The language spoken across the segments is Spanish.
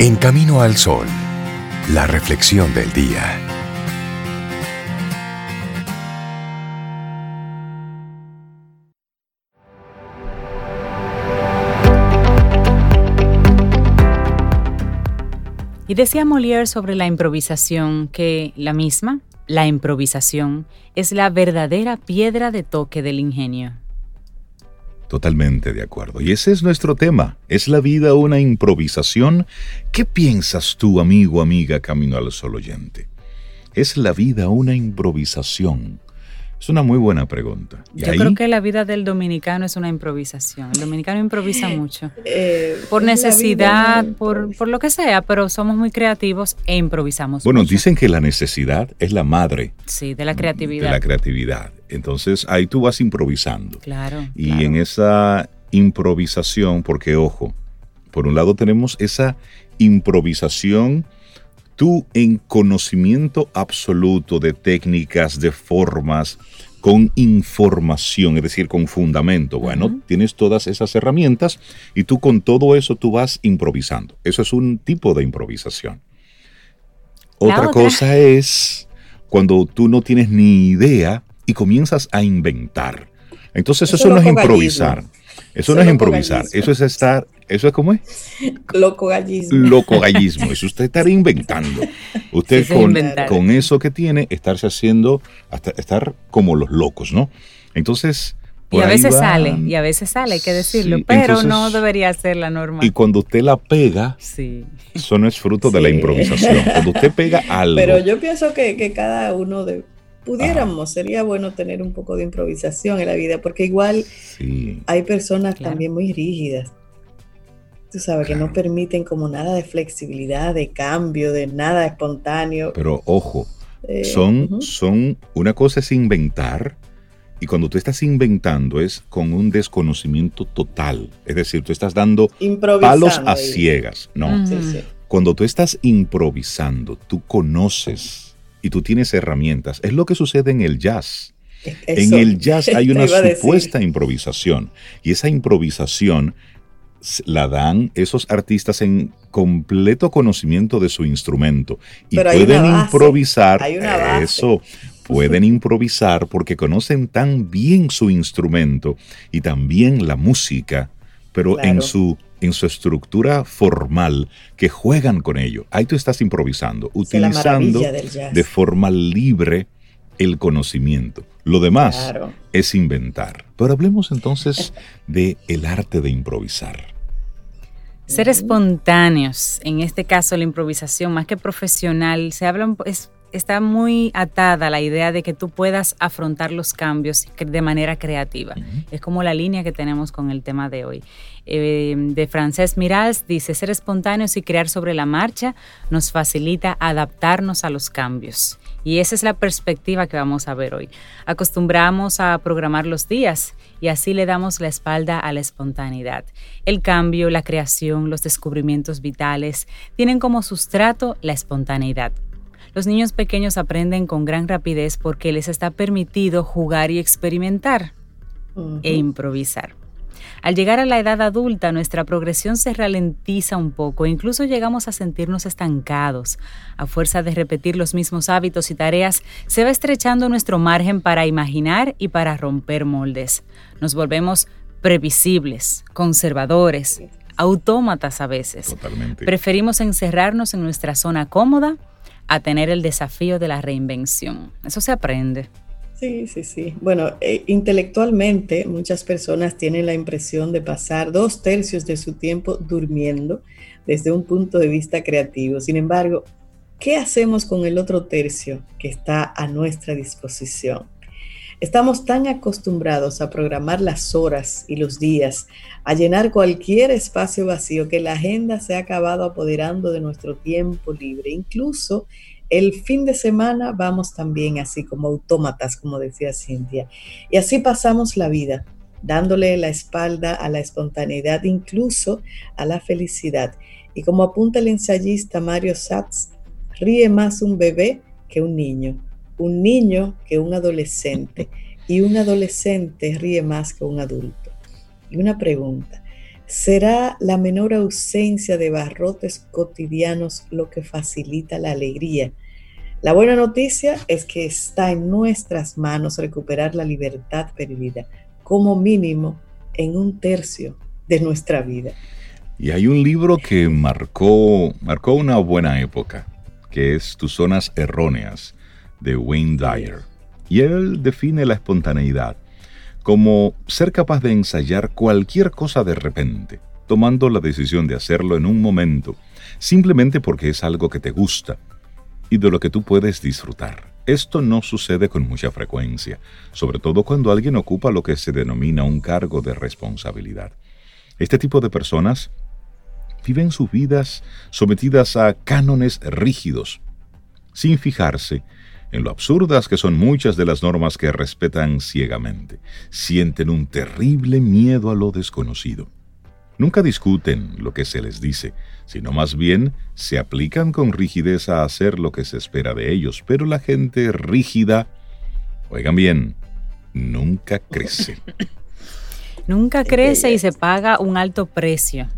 En Camino al Sol, la reflexión del día. Y decía Molière sobre la improvisación que la misma, la improvisación, es la verdadera piedra de toque del ingenio. Totalmente de acuerdo. Y ese es nuestro tema. ¿Es la vida una improvisación? ¿Qué piensas tú, amigo, amiga, camino al sol oyente? ¿Es la vida una improvisación? Es una muy buena pregunta. Yo creo que la vida del dominicano es una improvisación. El dominicano improvisa mucho. Eh, por necesidad, por, por, lo que sea, pero somos muy creativos e improvisamos. Bueno, dicen que la necesidad es la madre. Sí, de la creatividad. De la creatividad. Entonces ahí tú vas improvisando. Claro. Y en esa improvisación, porque ojo, por un lado tenemos esa improvisación tú en conocimiento absoluto de técnicas, de formas, con información, es decir, con fundamento. Bueno, tienes todas esas herramientas y tú con todo eso tú vas improvisando. Eso es un tipo de improvisación. Otra, cosa es cuando tú no tienes ni idea y comienzas a inventar. Entonces eso, no es improvisar. Eso, no es improvisar, eso es estar, ¿eso es como es? Loco gallismo. Loco gallismo, eso usted estar inventando. Usted con, eso que tiene, estarse haciendo, hasta estar como los locos, ¿no? Entonces... y a veces sale, y a veces sale, hay que decirlo, pero no debería ser la norma. Y cuando usted la pega, sí. eso no es fruto de la improvisación. Cuando usted pega algo. Pero yo pienso que, que cada uno de, pudiéramos, sería bueno tener un poco de improvisación en la vida, porque igual hay personas también muy rígidas. Tú sabes, que no permiten como nada de flexibilidad, de cambio, de nada espontáneo. Pero ojo, eh, son, son, una cosa es inventar, y cuando tú estás inventando es con un desconocimiento total. Es decir, tú estás dando palos a ciegas. No. Cuando tú estás improvisando, tú conoces y tú tienes herramientas. Es lo que sucede en el jazz. en el jazz hay una supuesta improvisación y esa improvisación la dan esos artistas en completo conocimiento de su instrumento y pueden improvisar eso pueden improvisar porque conocen tan bien su instrumento y también la música pero en su en su estructura formal que juegan con ello. Ahí tú estás improvisando, utilizando de forma libre el conocimiento. Lo demás es inventar. Pero hablemos entonces de el arte de improvisar. Ser espontáneos, en este caso la improvisación, más que profesional, se habla, es está muy atada la idea de que tú puedas afrontar los cambios de manera creativa. Es como la línea que tenemos con el tema de hoy. Eh, de Francés Mirals dice, ser espontáneos y crear sobre la marcha nos facilita adaptarnos a los cambios. Y esa es la perspectiva que vamos a ver hoy. Acostumbramos a programar los días y así le damos la espalda a la espontaneidad. El cambio, la creación, los descubrimientos vitales tienen como sustrato la espontaneidad. Los niños pequeños aprenden con gran rapidez porque les está permitido jugar y experimentar e improvisar. Al llegar a la edad adulta, nuestra progresión se ralentiza un poco e incluso llegamos a sentirnos estancados. A fuerza de repetir los mismos hábitos y tareas, se va estrechando nuestro margen para imaginar y para romper moldes. Nos volvemos previsibles, conservadores, autómatas a veces. Preferimos encerrarnos en nuestra zona cómoda a tener el desafío de la reinvención. Eso se aprende. Sí, sí, sí. Bueno, eh, intelectualmente muchas personas tienen la impresión de pasar dos tercios de su tiempo durmiendo desde un punto de vista creativo. Sin embargo, ¿qué hacemos con el otro tercio que está a nuestra disposición? Estamos tan acostumbrados a programar las horas y los días, a llenar cualquier espacio vacío, que la agenda se ha acabado apoderando de nuestro tiempo libre. Incluso el fin de semana vamos también así como autómatas, como decía Cintia. Y así pasamos la vida, dándole la espalda a la espontaneidad, incluso a la felicidad. Y como apunta el ensayista Mario Satz, ríe más un bebé que un niño un niño que un adolescente y un adolescente ríe más que un adulto. Y una pregunta, ¿Será la menor ausencia de barrotes cotidianos lo que facilita la alegría? La buena noticia es que está en nuestras manos recuperar la libertad perdida, como mínimo en un tercio de nuestra vida. Y hay un libro que marcó, marcó una buena época, que es Tus zonas erróneas, de Wayne Dyer. Y él define la espontaneidad como ser capaz de ensayar cualquier cosa de repente, tomando la decisión de hacerlo en un momento, simplemente porque es algo que te gusta y de lo que tú puedes disfrutar. Esto no sucede con mucha frecuencia, sobre todo cuando alguien ocupa lo que se denomina un cargo de responsabilidad. Este tipo de personas viven sus vidas sometidas a cánones rígidos, sin fijarse en lo absurdas que son muchas de las normas que respetan ciegamente. Sienten un terrible miedo a lo desconocido. Nunca discuten lo que se les dice, sino más bien se aplican con rigidez a hacer lo que se espera de ellos. Pero la gente rígida, oigan bien, nunca crece. nunca crece y se paga un alto precio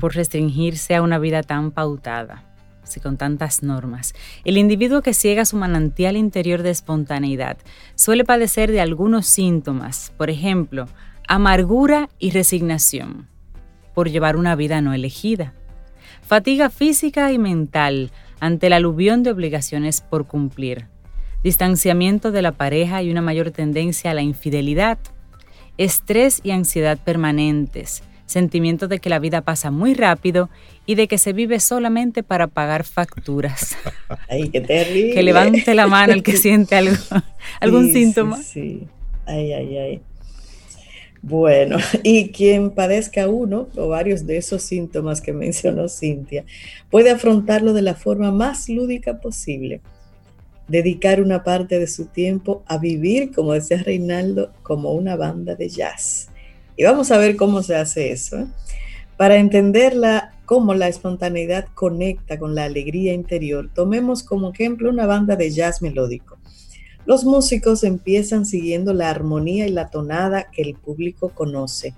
por restringirse a una vida tan pautada y con tantas normas. El individuo que ciega su manantial interior de espontaneidad suele padecer de algunos síntomas, por ejemplo, amargura y resignación por llevar una vida no elegida, fatiga física y mental ante el aluvión de obligaciones por cumplir, distanciamiento de la pareja y una mayor tendencia a la infidelidad, estrés y ansiedad permanentes, sentimiento de que la vida pasa muy rápido y de que se vive solamente para pagar facturas. Ay, qué terrible. que levante la mano el que siente algo, algún síntoma. Sí, sí. Ay, ay, ay. Bueno, y quien padezca uno o varios de esos síntomas que mencionó Cintia, puede afrontarlo de la forma más lúdica posible. Dedicar una parte de su tiempo a vivir, como decía Reinaldo, como una banda de jazz. Y vamos a ver cómo se hace eso. ¿eh? Para entenderla, cómo la espontaneidad conecta con la alegría interior, tomemos como ejemplo una banda de jazz melódico. Los músicos empiezan siguiendo la armonía y la tonada que el público conoce.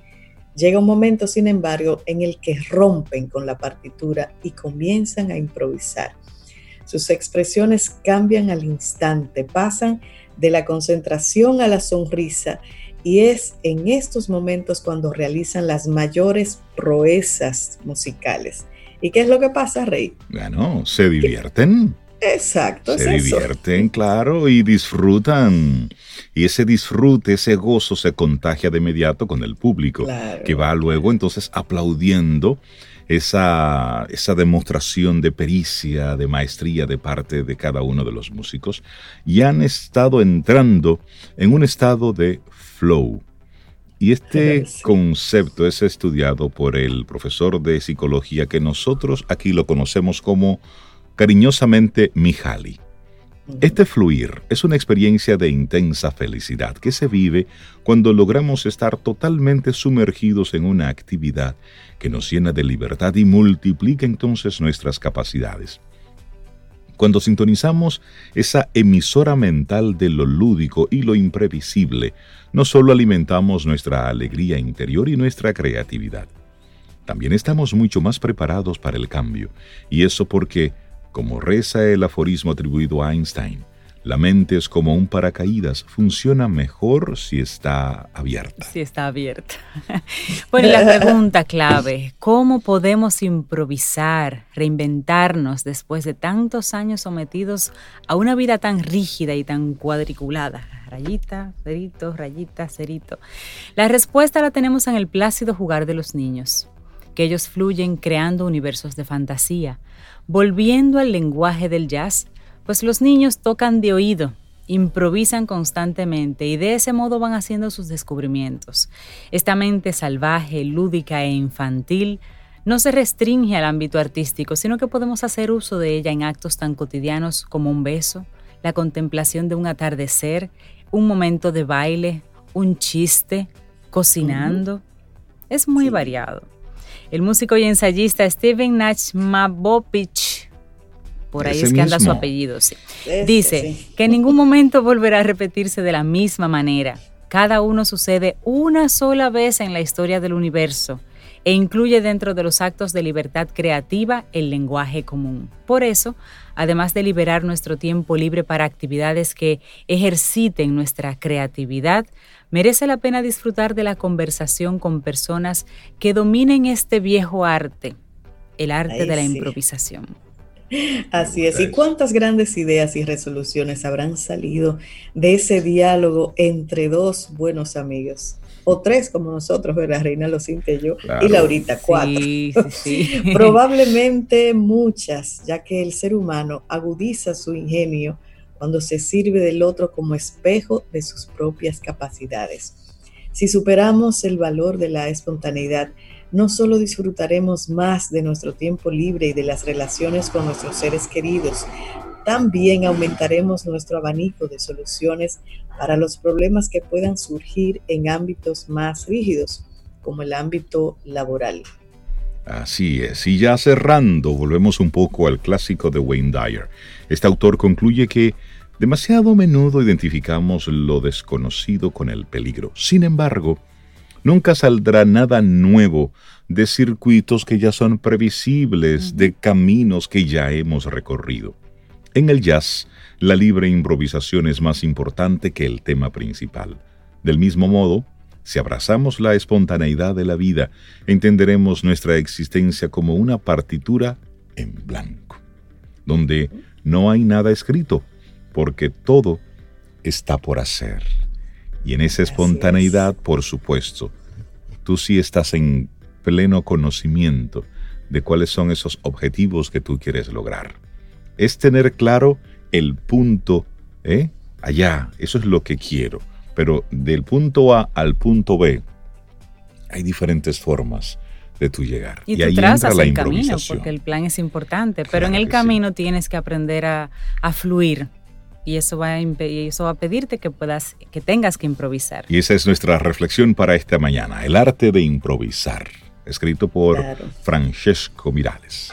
Llega un momento, sin embargo, en el que rompen con la partitura y comienzan a improvisar. Sus expresiones cambian al instante, pasan de la concentración a la sonrisa y es en estos momentos cuando realizan las mayores proezas musicales. ¿Y qué es lo que pasa, Rey? Bueno, se divierten. Exacto. Se divierten, claro, y disfrutan. Y ese disfrute, ese gozo se contagia de inmediato con el público, que va luego entonces aplaudiendo esa, esa demostración de pericia, de maestría de parte de cada uno de los músicos, y han estado entrando en un estado de flow. Y este concepto es estudiado por el profesor de psicología que nosotros aquí lo conocemos como cariñosamente Mihaly. Este fluir es una experiencia de intensa felicidad que se vive cuando logramos estar totalmente sumergidos en una actividad que nos llena de libertad y multiplica entonces nuestras capacidades. Cuando sintonizamos esa emisora mental de lo lúdico y lo imprevisible, no solo alimentamos nuestra alegría interior y nuestra creatividad, también estamos mucho más preparados para el cambio, y eso porque, como reza el aforismo atribuido a Einstein, la mente es como un paracaídas, funciona mejor si está abierta. Si está abierta. bueno, la pregunta clave, ¿cómo podemos improvisar, reinventarnos después de tantos años sometidos a una vida tan rígida y tan cuadriculada? Rayita, cerito, rayita, cerito. La respuesta la tenemos en el plácido jugar de los niños, que ellos fluyen creando universos de fantasía, volviendo al lenguaje del jazz pues los niños tocan de oído, improvisan constantemente y de ese modo van haciendo sus descubrimientos. Esta mente salvaje, lúdica e infantil no se restringe al ámbito artístico, sino que podemos hacer uso de ella en actos tan cotidianos como un beso, la contemplación de un atardecer, un momento de baile, un chiste, cocinando. Es muy variado. El músico y ensayista Steven Nachmabopich por ahí es que anda su apellido. Sí. Dice que en ningún momento volverá a repetirse de la misma manera. Cada uno sucede una sola vez en la historia del universo. E incluye dentro de los actos de libertad creativa el lenguaje común. Por eso, además de liberar nuestro tiempo libre para actividades que ejerciten nuestra creatividad, merece la pena disfrutar de la conversación con personas que dominen este viejo arte, el arte de la improvisación. Así es. ¿Y cuántas grandes ideas y resoluciones habrán salido de ese diálogo entre dos buenos amigos? O tres como nosotros, ¿verdad? Reina Locinta y yo, y Laurita, cuatro. Sí, sí, Probablemente muchas, ya que el ser humano agudiza su ingenio cuando se sirve del otro como espejo de sus propias capacidades. Si superamos el valor de la espontaneidad, no solo disfrutaremos más de nuestro tiempo libre y de las relaciones con nuestros seres queridos, también aumentaremos nuestro abanico de soluciones para los problemas que puedan surgir en ámbitos más rígidos, como el ámbito laboral. Así es, y ya cerrando, volvemos un poco al clásico de Wayne Dyer. Este autor concluye que demasiado a menudo identificamos lo desconocido con el peligro. Sin embargo, Nunca saldrá nada nuevo de circuitos que ya son previsibles, de caminos que ya hemos recorrido. En el jazz, la libre improvisación es más importante que el tema principal. Del mismo modo, si abrazamos la espontaneidad de la vida, entenderemos nuestra existencia como una partitura en blanco, donde no hay nada escrito, porque todo está por hacer. Y en esa espontaneidad, por supuesto, tú sí estás en pleno conocimiento de cuáles son esos objetivos que tú quieres lograr. Es tener claro el punto, ¿eh? Allá, eso es lo que quiero. Pero del punto A al punto B hay diferentes formas de tu llegar. Y, ahí trazas el camino, porque el plan es importante, pero en el camino tienes que aprender a, a fluir y eso va a eso va a pedirte que puedas que tengas que improvisar. Y esa es nuestra reflexión para esta mañana, el arte de improvisar, escrito por Francesco Mirales.